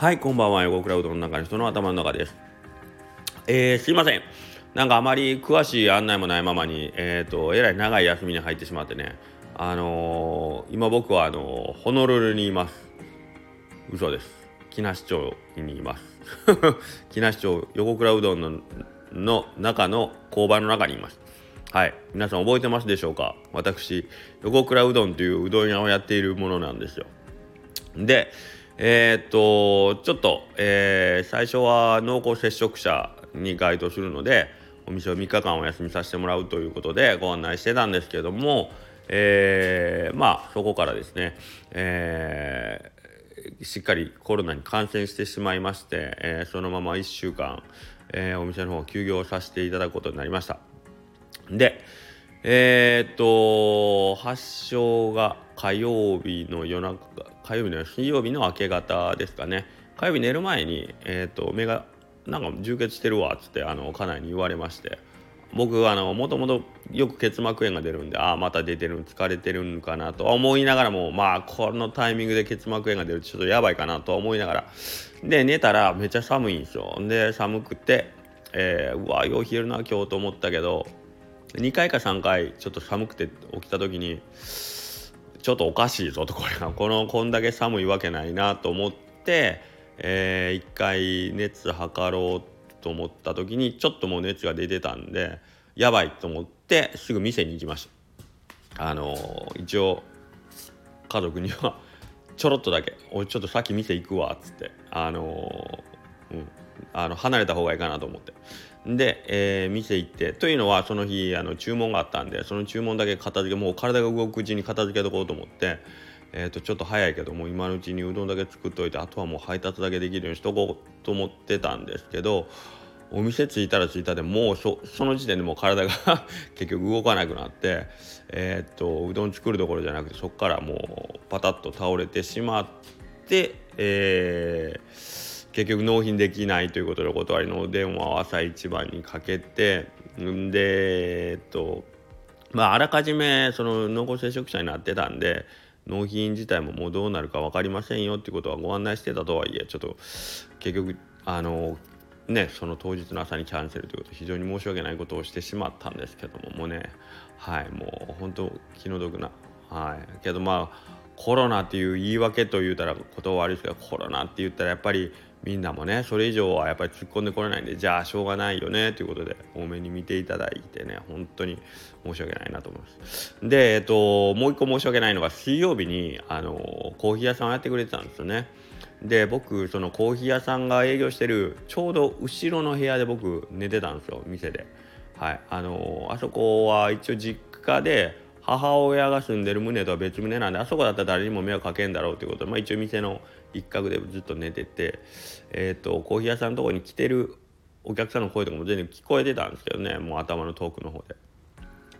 はい、こんばんは。横クラウドの中の人の頭の中です。えー、すいません。なんかあまり詳しい案内もないままに、えっ、ー、と、えらい長い休みに入ってしまってね。あのー、今僕はあのホノルルにいます。嘘です。木梨町にいます。木梨町横倉うどんのの中の工場の中にいます。はい。皆さん覚えてますでしょうか？私、横倉うどんといううどん屋をやっているものなんですよ。で、えー、っとちょっと、えー、最初は濃厚接触者に該当するのでお店を3日間お休みさせてもらうということでご案内してたんですけども、えー、まあそこからですね、えー、しっかりコロナに感染してしまいまして、えー、そのまま1週間、えお店の方休業させていただくことになりました。でえー、っと発症が火曜日の夜中火曜日の水曜日の明け方ですかね。火曜日寝る前に、えーと、目がなんか充血してるわっつってあの家内に言われまして。僕あのもともとよく結膜炎が出るんでああまた出てる疲れてるんかなと思いながらもまあこのタイミングで結膜炎が出るとちょっとやばいかなと思いながら。で寝たらめっちゃ寒いんですよ。で寒くて、えー、うわよう冷えるな今日と思ったけど2回か3回ちょっと寒くて起きた時にちょっとおかしいぞとこれがこのこんだけ寒いわけないなと思って、えー、一回熱測ろうと思った時にちょっともう熱が出てたんでやばいと思ってすぐ店に行きました。あのー、一応家族にはちょろっとだけ「おいちょっとさっき店行くわ」っつって。あのー、うん。あの離れた方がいいかなと思って。で、えー、店行って。というのはその日あの注文があったんでその注文だけ片付けもう体が動くうちに片付けとこうと思って、えー、とちょっと早いけども今のうちにうどんだけ作っといてあとはもう配達だけできるようにしとこうと思ってたんですけどお店着いたら着いたでもうその時点でもう体が 結局動かなくなってえー、とうどん作るどころじゃなくてそこからもうパタッと倒れてしまってえー結局納品できないということでお断りのお電話を朝一番にかけてんでえっとまああらかじめその濃厚接触者になってたんで納品自体ももうどうなるか分かりませんよっていうことはご案内してたとはいえちょっと結局あのねその当日の朝にキャンセルということ非常に申し訳ないことをしてしまったんですけどももうねはいもう本当気の毒なはいけどまあコロナっていう言い訳と言うたら言葉悪いですけどコロナって言ったらやっぱりみんなもねそれ以上はやっぱり突っ込んでこれないんでじゃあしょうがないよねということで多めに見ていただいてね本当に申し訳ないなと思います。でえっともう一個申し訳ないのが水曜日にあのコーヒー屋さんをやってくれてたんですよね。で僕そのコーヒー屋さんが営業してるちょうど後ろの部屋で僕寝てたんですよ店で。はい。あのあそこは一応実家で母親が住んでる棟とは別棟なんであそこだったら誰にも迷惑かけんだろうということで、まあ、一応店の一角でずっと寝てて、えーと、コーヒー屋さんのとこに来てるお客さんの声とかも全然聞こえてたんですけどねもう頭の遠くの方で。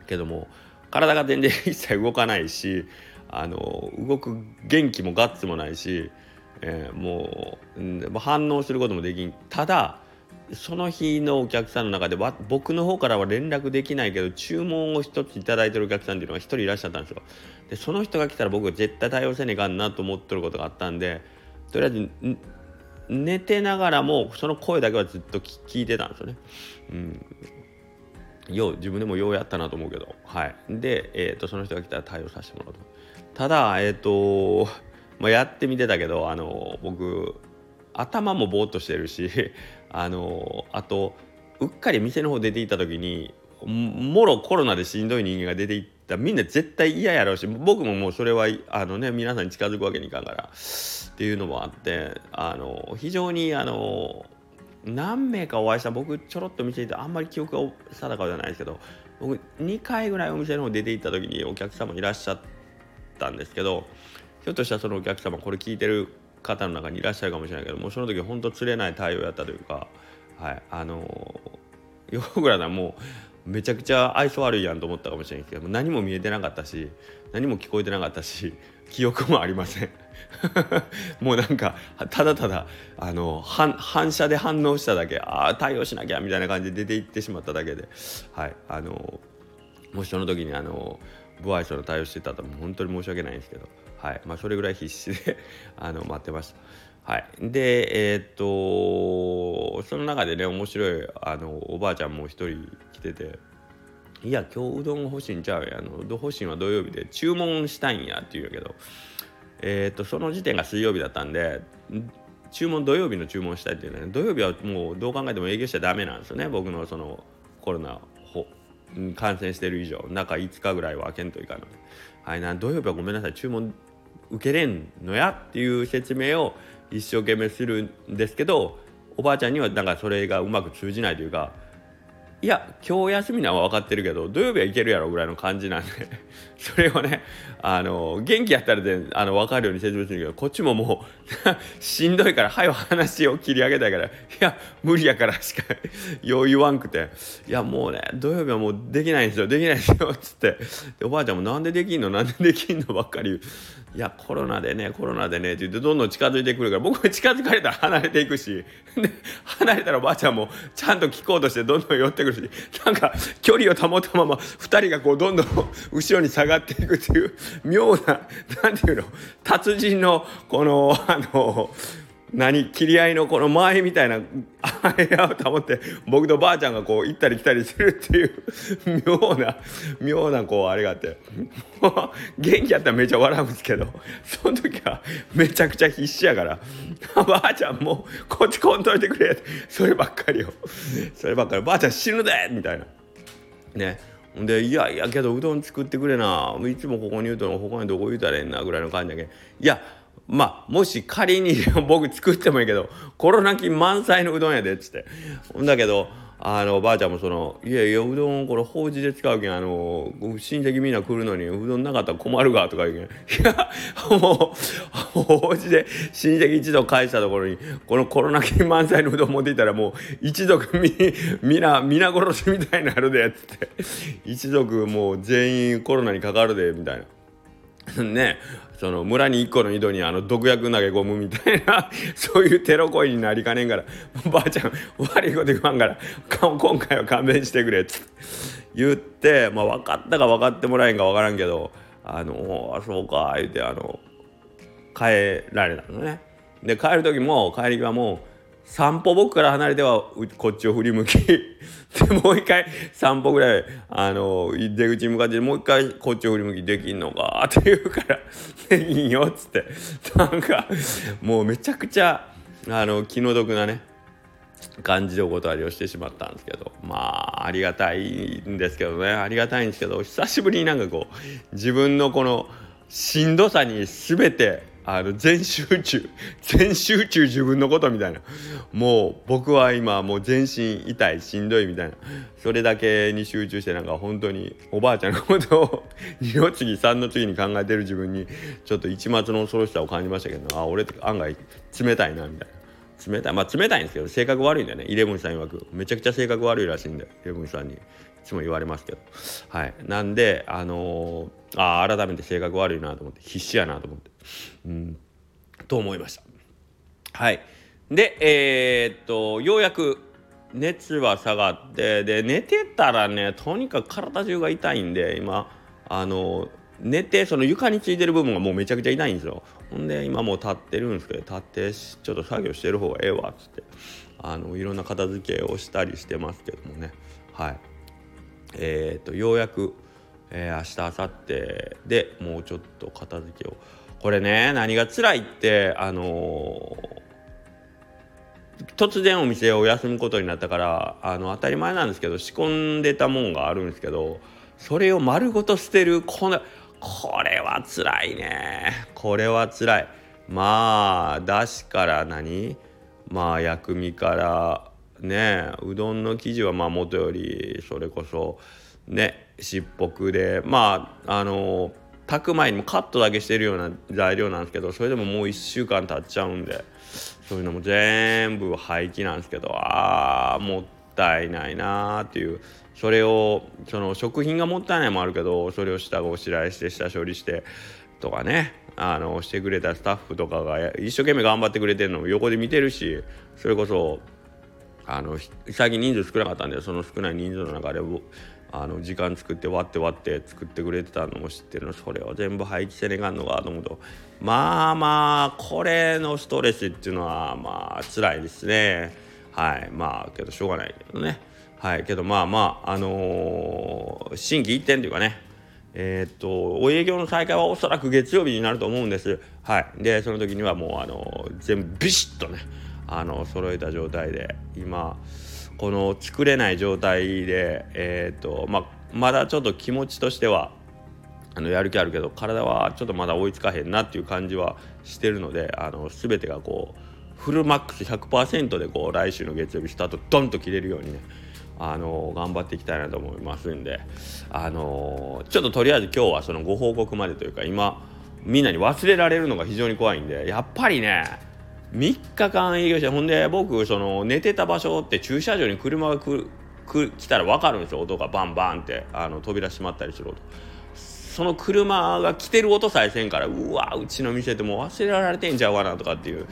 けども体が全然 一切動かないしあの動く元気もガッツもないし、えー、もう、反応することもできんただその日のお客さんの中で僕の方からは連絡できないけど注文を一つ頂いてるお客さんっていうのが一人いらっしゃったんですよ。でその人が来たら僕は絶対対応せねえかんなと思ってることがあったんでとりあえず寝てながらもその声だけはずっと聞いてたんですよね。うん。よう自分でもようやったなと思うけど。はい。で、えーと、その人が来たら対応させてもらうと。ただえっ、ー、と、まあ、やってみてたけどあの僕頭もぼーっとしてるし あのあとうっかり店の方出て行った時にもろコロナでしんどい人間が出て行ってたみんな絶対嫌やろうし僕ももうそれはあのね皆さんに近づくわけにいかんからっていうのもあってあの非常にあの何名かお会いした僕ちょろっと見ていてあんまり記憶が定かじゃないですけど僕2回ぐらいお店の方出て行った時にお客様いらっしゃったんですけどひょっとしたらそのお客様これ聞いてる方の中にいらっしゃるかもしれないけどもうその時本当釣れない対応やったというかはいあの横倉さん。もうめちゃくちゃ愛想悪いやんと思ったかもしれないですけど何も見えてなかったし何も聞こえてなかったし記憶もありません。もうなんかただただあの反射で反応しただけああ対応しなきゃみたいな感じで出て行ってしまっただけで。はいあのもしその時にあの不愛想の対応してたら本当に申し訳ないんですけど。はいまあ、それぐらい必死であの待ってました。はい。でえー、っとその中でね面白いあのおばあちゃんも一人来てて「いや今日うどん欲しいんちゃう？やあのうどん欲しいのは土曜日で注文したいんや」って言うんやけどえー、っとその時点が水曜日だったんで注文土曜日の注文したいっていう、ね、土曜日はもうどう考えても営業しちゃダメなんですよね。僕のそのコロナ感染してる以上中5日ぐらいは開けんといかんので、はい、な土曜日はごめんなさい注文受けれんのやっていう説明を一生懸命するんですけどおばあちゃんにはなんかそれがうまく通じないというかいや今日休みなのは分かってるけど土曜日は行けるやろぐらいの感じなんで それをねあの元気やったらであの分かるように説明するけどこっちももう しんどいから早話を切り上げたいからいや無理やからしかよう言わんくていやもうね土曜日はもうできないんですよできないんですよっつって。おばあちゃんもなんでできんのなんでできんのばっかりいやコロナでねコロナでねって言ってどんどん近づいてくるから僕も近づかれたら離れていくしで離れたらおばあちゃんもちゃんと聞こうとしてどんどん寄ってくるしなんか距離を保ったまま2人がこうどんどん後ろに下がっていくっていう妙な何ていうの達人のこのあの何切り合いのこの間合いみたいなあれを保って僕とばあちゃんがこう行ったり来たりするっていう妙な妙なこうあれがあって元気やったらめっちゃ笑うんですけどその時はめちゃくちゃ必死やからばあちゃんもうこっちこんといてくれそればっかりよそればっかりばあちゃん死ぬでみたいな。ね。でいやいやけどうどん作ってくれな。いつもここに言うと他にどこ言うたらええんなぐらいの感じだけいやまあもし仮に 僕作ってもいいけどコロナ菌満載のうどんやでっつって。んだけどあのおばあちゃんもその「いやいやうどんこれ法事で使うけんあの親戚みんな来るのにうどんなかったら困るが」とか言うけん。いやもう法事で親戚一同返したところにこのコロナ菌満載のうどん持っていたらもう一族み皆皆殺しみたいになるでっつって。一族もう全員コロナにかかるでみたいな。ねその村に1個の井戸にあの毒薬投げ込むみたいな そういうテロ行為になりかねんから ばあちゃん悪いこと言わんから今回は勘弁してくれっつって言ってまあ分かったか分かってもらえんか分からんけどあのあそうか言ってあの帰られたのね。で帰る時も帰り際も散歩僕から離れてはこっちを振り向きでもう一回散歩ぐらいあの出口に向かってもう一回こっちを振り向きできんのかって言うから「いいよ」っつって。なんかもうめちゃくちゃあの気の毒なね感じでお断りをしてしまったんですけどまあありがたいんですけどね。ありがたいんですけど久しぶりになんかこう自分のこのしんどさに全てあの全集中 全集中自分のことみたいな。もう僕は今もう全身痛いしんどいみたいな。それだけに集中してなんか本当におばあちゃんのことを2の 次3の次に考えてる自分にちょっと一末の恐ろしさを感じましたけどあ俺って案外冷たいなみたいな。冷たい。まあ冷たいんですけど性格悪いんだよね。イレブンさん曰く。めちゃくちゃ性格悪いらしいんでイレブンさんに。いつも言われますけど。はい。なんであのー、あ改めて性格悪いなと思って必死やなと思って。うん、と思いました。はい。でえー、っとようやく熱は下がってで寝てたらねとにかく体中が痛いんで今あの寝てその床についてる部分がもうめちゃくちゃ痛いんですよ。ほんで今もう立ってるんですけど立ってちょっと作業してる方がええわっつって。あのいろんな片付けをしたりしてますけどもね。はい。えー、っとようやく、えー、明日明後日でもうちょっと片付けをこれね何が辛いってあのー、突然お店を休むことになったからあの当たり前なんですけど仕込んでたもんがあるんですけどそれを丸ごと捨てるこのこれは辛いね。これは辛い。まあだしから何？まあ薬味からねうどんの生地はまあ元よりそれこそねしっぽくでまああの炊く前にもカットだけしてるような材料なんですけどそれでももう1週間経っちゃうんでそういうのも全部廃棄なんですけどあーもったいないなーっていう。それをその食品がもったいないもあるけどそれを下ごしらえして下処理してとかねあのしてくれたスタッフとかが一生懸命頑張ってくれてるのを横で見てるしそれこそあの最近人数少なかったんでその少ない人数の中であの時間作って割って割って作ってくれてたのも知ってるのそれを全部廃棄せねえかんのかと思うとまあまあこれのストレスっていうのはまあ辛いですね。はい。まあけどしょうがないけどね。はい。けどまあまああのー、心機一転というかね。えー、っとお営業の再開はおそらく月曜日になると思うんです。はい。でその時にはもうあの全部ビシッとねあの揃えた状態で今この作れない状態でえー、とまあまだちょっと気持ちとしてはあのやる気あるけど体はちょっとまだ追いつかへんなっていう感じはしてるのであの全てがこうフルマックス100%でこう来週の月曜日スタートドンと切れるようにねあの頑張っていきたいなと思いますんであのちょっととりあえず今日はそのご報告までというか今みんなに忘れられるのが非常に怖いんでやっぱりね3日間営業してほんで僕その寝てた場所って駐車場に車が来来たら分かるんですよ音がバンバンってあの扉閉まったりする音。その車が来てる音さえせんからうわうちの店ってもう忘れられてんちゃうかなとかっていう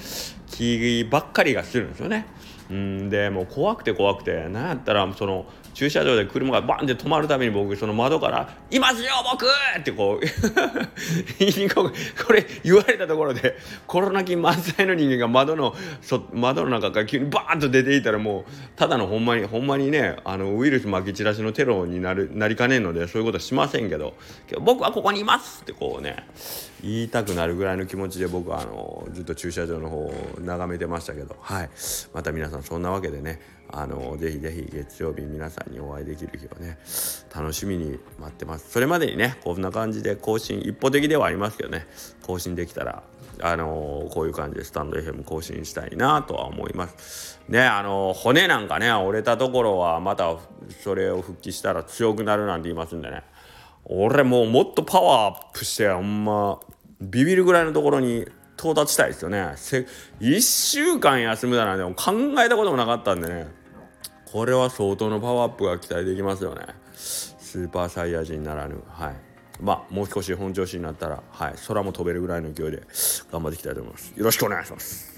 気ばっかりがするんですよね。うんでもう怖くて怖くてなんやったらその駐車場で車がバンって止まるたびに僕その窓から「いますよ僕!」ってこう これ言われたところでコロナ菌満載の人間が窓のそ窓の中から急にバーンと出ていたらもうただのほんまにほんまにねあのウイルスまき散らしのテロになるなりかねんのでそういうことはしませんけど僕はここにいますってこうね言いたくなるぐらいの気持ちで僕はあのずっと駐車場の方を眺めてましたけどはいまた皆さんそんなわけでねあのぜひぜひ月曜日皆さんにお会いできる日をね楽しみに待ってます。それまでにねこんな感じで更新一方的ではありますけどね更新できたらあのこういう感じでスタンド FM 更新したいなとは思います。ねあの骨なんかね折れたところはまたそれを復帰したら強くなるなんて言いますんでね。俺もうもっとパワーアップしてほんまビビるぐらいのところに到達したいですよね。1週間休むだなんて考えたこともなかったんでね。これは相当のパワーアップが期待できますよね。スーパーサイヤ人ならぬ。はい。まあもう少し本調子になったらはい。空も飛べるぐらいの勢いで頑張っていきたいと思います。よろしくお願いします。